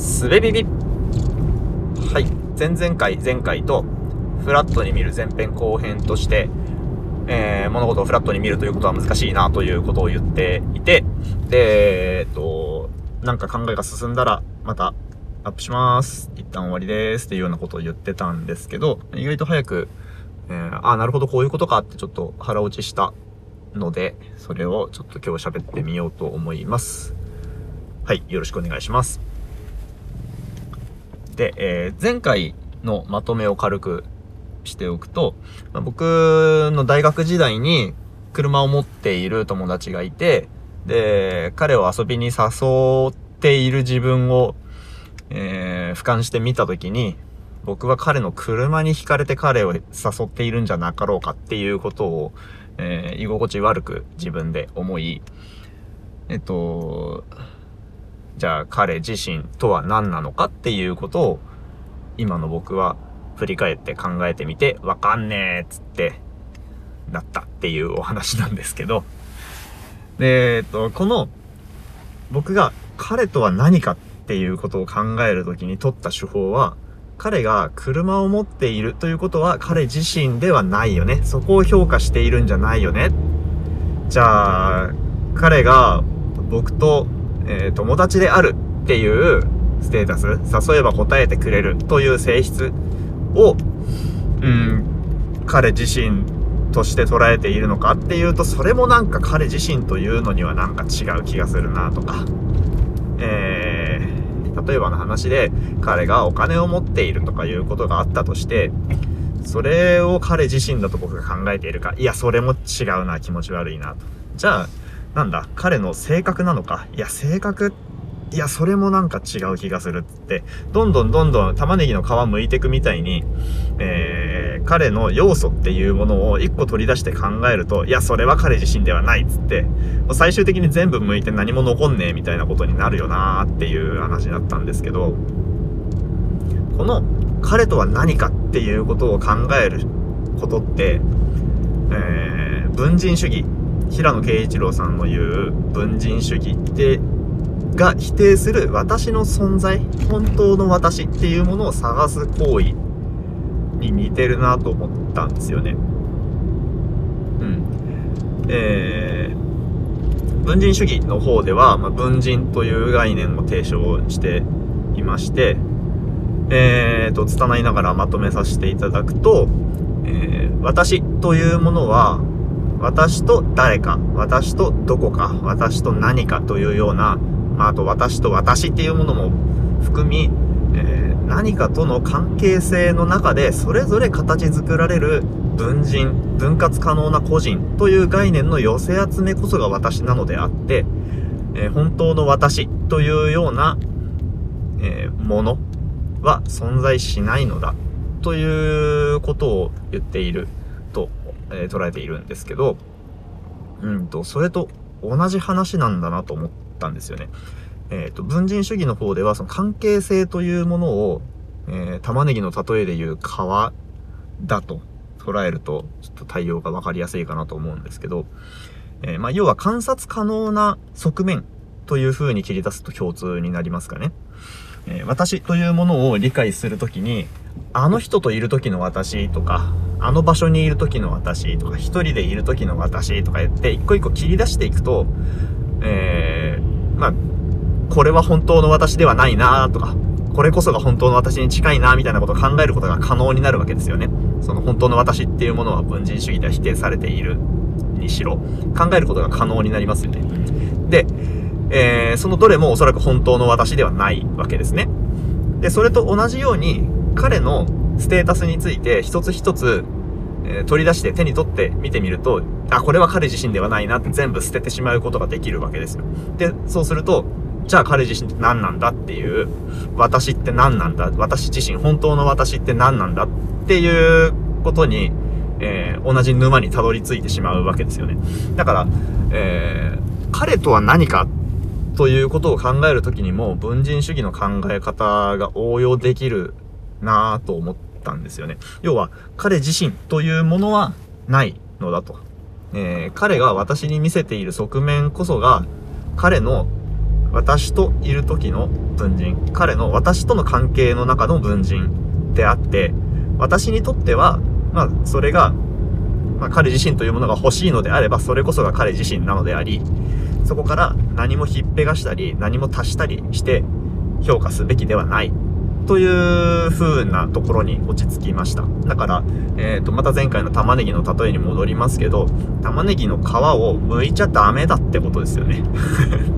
すべビビはい。前々回、前回と、フラットに見る前編後編として、えー、物事をフラットに見るということは難しいなということを言っていて、で、えっと、なんか考えが進んだら、また、アップします。一旦終わりです。っていうようなことを言ってたんですけど、意外と早く、えー、あ、なるほど、こういうことかってちょっと腹落ちしたので、それをちょっと今日喋ってみようと思います。はい、よろしくお願いします。で、えー前回のまとめを軽くしておくと、まあ僕の大学時代に車を持っている友達がいて、で、彼を遊びに誘っている自分を、えー俯瞰してみたときに、僕は彼の車に惹かれて彼を誘っているんじゃなかろうかっていうことを、えー居心地悪く自分で思い、えっと、じゃあ彼自身とは何なのかっていうことを今の僕は振り返って考えてみてわかんねえっつってなったっていうお話なんですけどで、えっと、この僕が彼とは何かっていうことを考えるときに取った手法は彼が車を持っているということは彼自身ではないよね。そこを評価しているんじゃないよね。じゃあ、彼が僕と、えー友達であるっていうステータス、誘えば答えてくれるという性質を、うん、彼自身として捉えているのかっていうと、それもなんか彼自身というのにはなんか違う気がするなとか。えー、例えばの話で、彼がお金を持っているとかいうことがあったとして、それを彼自身だと僕が考えているか、いや、それも違うな、気持ち悪いなと。じゃあ、なんだ、彼の性格なのか、いや、性格、いや、それもなんか違う気がするっつって、どんどんどんどん玉ねぎの皮剥いてくみたいに、えー、彼の要素っていうものを一個取り出して考えると、いや、それは彼自身ではないっつって、最終的に全部剥いて何も残んねえみたいなことになるよなーっていう話だったんですけど、この彼とは何かっていうことを考えることって、えー、文人主義、平野啓一郎さんの言う文人主義って、が否定する私の存在、本当の私っていうものを探す行為に似てるなと思ったんですよね。うん。えー、文人主義の方では、まあ、文人という概念を提唱していまして、えーと、拙いながらまとめさせていただくと、えー私というものは、私と誰か、私とどこか、私と何かというような、まあ、あと私と私っていうものも含み、えー何かとの関係性の中でそれぞれ形作られる文人、分割可能な個人という概念の寄せ集めこそが私なのであって、えー本当の私というような、えーものは存在しないのだということを言っている。と、えー捉えているんですけど、うんと、それと同じ話なんだなと思ったんですよね。えっ、と、文人主義の方ではその関係性というものを、えー玉ねぎの例えでいう皮だと捉えると、ちょっと対応がわかりやすいかなと思うんですけど、えーまあ、要は観察可能な側面という風に切り出すと共通になりますかね。え私というものを理解するときに、あの人といる時の私とか、あの場所にいる時の私とか、一人でいる時の私とか言って、一個一個切り出していくと、えー、まあ、これは本当の私ではないなとか、これこそが本当の私に近いなみたいなことを考えることが可能になるわけですよね。その本当の私っていうものは文人主義では否定されているにしろ、考えることが可能になりますよね。で、えー、そのどれもおそらく本当の私ではないわけですね。で、それと同じように、彼のステータスについて一つ一つ、えー取り出して手に取って見てみると、あ、これは彼自身ではないなって全部捨ててしまうことができるわけですよ。で、そうすると、じゃあ彼自身って何なんだっていう、私って何なんだ私自身、本当の私って何なんだっていうことに、えー同じ沼にたどり着いてしまうわけですよね。だから、えー彼とは何かということを考えるときにも、文人主義の考え方が応用できるなぁと思ったんですよね。要は、彼自身というものはないのだと。えー彼が私に見せている側面こそが、彼の、私といる時の文人、彼の私との関係の中の文人であって、私にとっては、まあ、それが、まあ、彼自身というものが欲しいのであれば、それこそが彼自身なのであり、そこから何もひっぺがしたり、何も足したりして評価すべきではないという風なところに落ち着きました。だから、えっ、ー、と、また前回の玉ねぎの例えに戻りますけど、玉ねぎの皮を剥いちゃダメだってことですよね。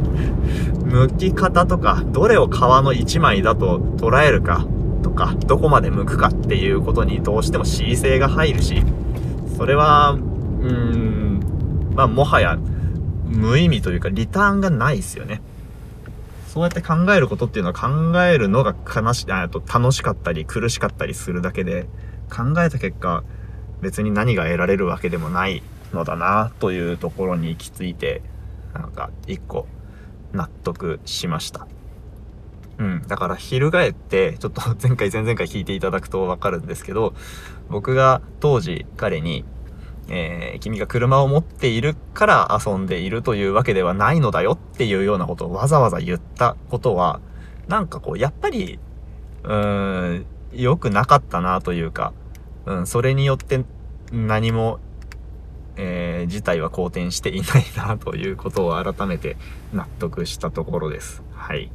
剥き方とか、どれを皮の1枚だと捉えるかとか、どこまで剥くかっていうことにどうしても恣意性が入るし、それは、うーん、まあ、もはや、無意味というか、リターンがないですよね。そうやって考えることっていうのは考えるのが悲し、あと楽しかったり苦しかったりするだけで、考えた結果、別に何が得られるわけでもないのだな、というところに行き着いて、なんか、一個、納得しました。うん。だから、翻って、ちょっと前回、前々回聞いていただくとわかるんですけど、僕が当時彼に、えー、君が車を持っているから遊んでいるというわけではないのだよっていうようなことをわざわざ言ったことは、なんかこう、やっぱり、うーん、良くなかったなというか、うん、それによって何も、えー、事態は好転していないなということを改めて納得したところです。はい。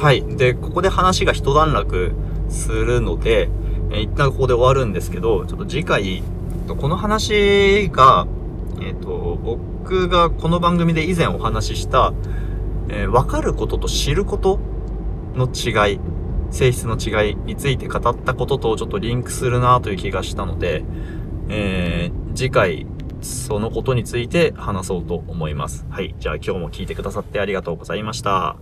はい。で、ここで話が一段落するので、え、一旦ここで終わるんですけど、ちょっと次回、この話が、えっ、ー、と、僕がこの番組で以前お話しした、えー、分かることと知ることの違い、性質の違いについて語ったこととちょっとリンクするなという気がしたので、えー、次回、そのことについて話そうと思います。はい。じゃあ今日も聞いてくださってありがとうございました。